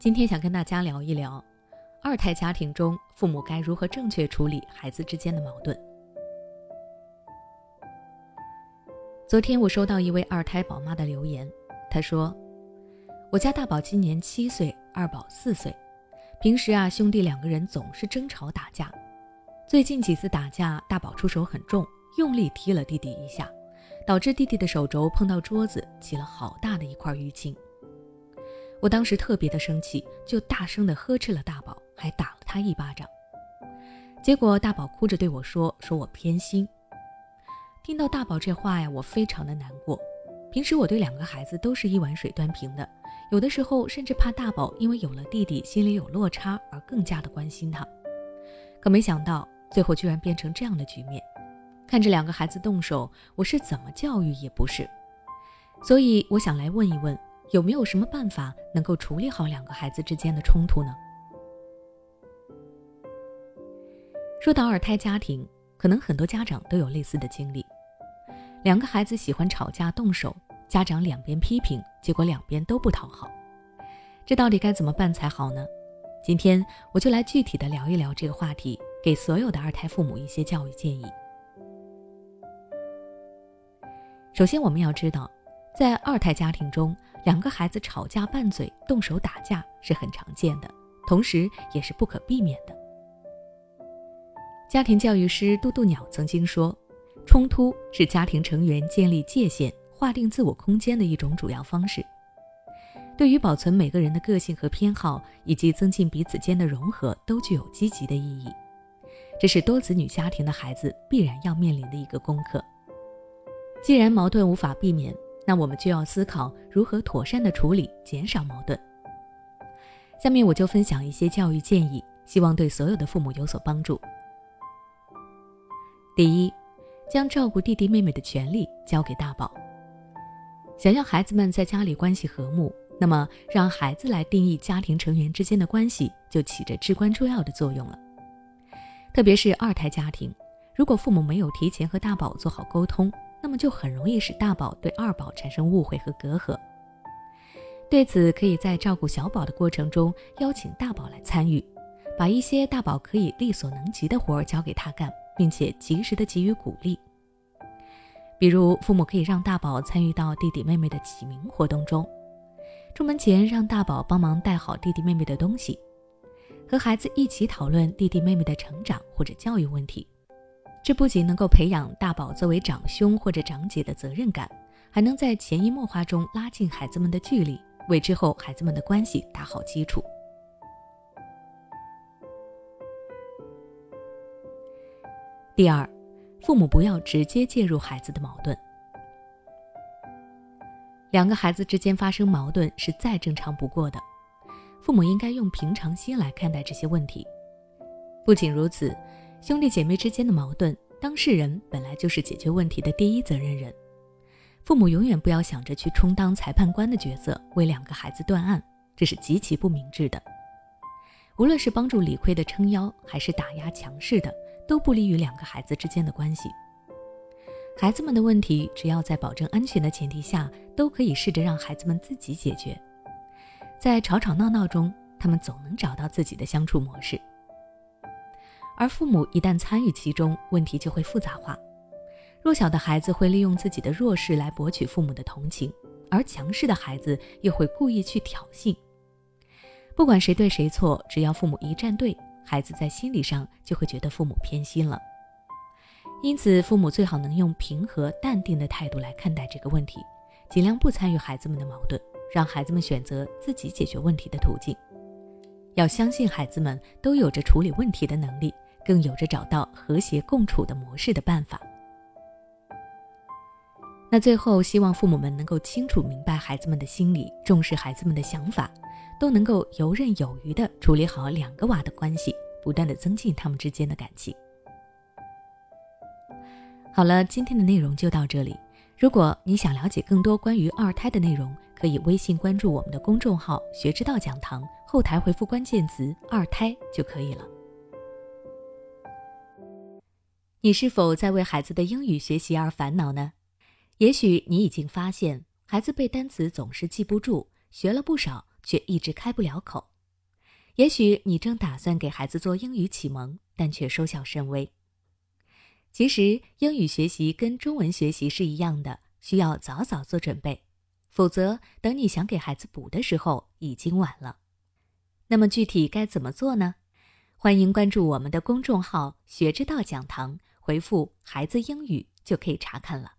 今天想跟大家聊一聊，二胎家庭中父母该如何正确处理孩子之间的矛盾。昨天我收到一位二胎宝妈的留言，她说：“我家大宝今年七岁，二宝四岁，平时啊兄弟两个人总是争吵打架。最近几次打架，大宝出手很重，用力踢了弟弟一下，导致弟弟的手肘碰到桌子，起了好大的一块淤青。”我当时特别的生气，就大声的呵斥了大宝，还打了他一巴掌。结果大宝哭着对我说：“说我偏心。”听到大宝这话呀，我非常的难过。平时我对两个孩子都是一碗水端平的，有的时候甚至怕大宝因为有了弟弟心里有落差而更加的关心他。可没想到最后居然变成这样的局面。看着两个孩子动手，我是怎么教育也不是。所以我想来问一问。有没有什么办法能够处理好两个孩子之间的冲突呢？说到二胎家庭，可能很多家长都有类似的经历：两个孩子喜欢吵架动手，家长两边批评，结果两边都不讨好。这到底该怎么办才好呢？今天我就来具体的聊一聊这个话题，给所有的二胎父母一些教育建议。首先，我们要知道。在二胎家庭中，两个孩子吵架拌嘴、动手打架是很常见的，同时也是不可避免的。家庭教育师嘟嘟鸟曾经说：“冲突是家庭成员建立界限、划定自我空间的一种主要方式，对于保存每个人的个性和偏好，以及增进彼此间的融合，都具有积极的意义。这是多子女家庭的孩子必然要面临的一个功课。既然矛盾无法避免，那我们就要思考如何妥善的处理，减少矛盾。下面我就分享一些教育建议，希望对所有的父母有所帮助。第一，将照顾弟弟妹妹的权利交给大宝。想要孩子们在家里关系和睦，那么让孩子来定义家庭成员之间的关系，就起着至关重要的作用了。特别是二胎家庭，如果父母没有提前和大宝做好沟通，那么就很容易使大宝对二宝产生误会和隔阂。对此，可以在照顾小宝的过程中邀请大宝来参与，把一些大宝可以力所能及的活儿交给他干，并且及时的给予鼓励。比如，父母可以让大宝参与到弟弟妹妹的起名活动中，出门前让大宝帮忙带好弟弟妹妹的东西，和孩子一起讨论弟弟妹妹的成长或者教育问题。这不仅能够培养大宝作为长兄或者长姐的责任感，还能在潜移默化中拉近孩子们的距离，为之后孩子们的关系打好基础。第二，父母不要直接介入孩子的矛盾。两个孩子之间发生矛盾是再正常不过的，父母应该用平常心来看待这些问题。不仅如此。兄弟姐妹之间的矛盾，当事人本来就是解决问题的第一责任人。父母永远不要想着去充当裁判官的角色，为两个孩子断案，这是极其不明智的。无论是帮助理亏的撑腰，还是打压强势的，都不利于两个孩子之间的关系。孩子们的问题，只要在保证安全的前提下，都可以试着让孩子们自己解决。在吵吵闹闹中，他们总能找到自己的相处模式。而父母一旦参与其中，问题就会复杂化。弱小的孩子会利用自己的弱势来博取父母的同情，而强势的孩子又会故意去挑衅。不管谁对谁错，只要父母一站队，孩子在心理上就会觉得父母偏心了。因此，父母最好能用平和淡定的态度来看待这个问题，尽量不参与孩子们的矛盾，让孩子们选择自己解决问题的途径。要相信孩子们都有着处理问题的能力。更有着找到和谐共处的模式的办法。那最后，希望父母们能够清楚明白孩子们的心理，重视孩子们的想法，都能够游刃有余地处理好两个娃的关系，不断的增进他们之间的感情。好了，今天的内容就到这里。如果你想了解更多关于二胎的内容，可以微信关注我们的公众号“学之道讲堂”，后台回复关键词“二胎”就可以了。你是否在为孩子的英语学习而烦恼呢？也许你已经发现，孩子背单词总是记不住，学了不少却一直开不了口。也许你正打算给孩子做英语启蒙，但却收效甚微。其实，英语学习跟中文学习是一样的，需要早早做准备，否则等你想给孩子补的时候，已经晚了。那么具体该怎么做呢？欢迎关注我们的公众号“学之道讲堂”，回复“孩子英语”就可以查看了。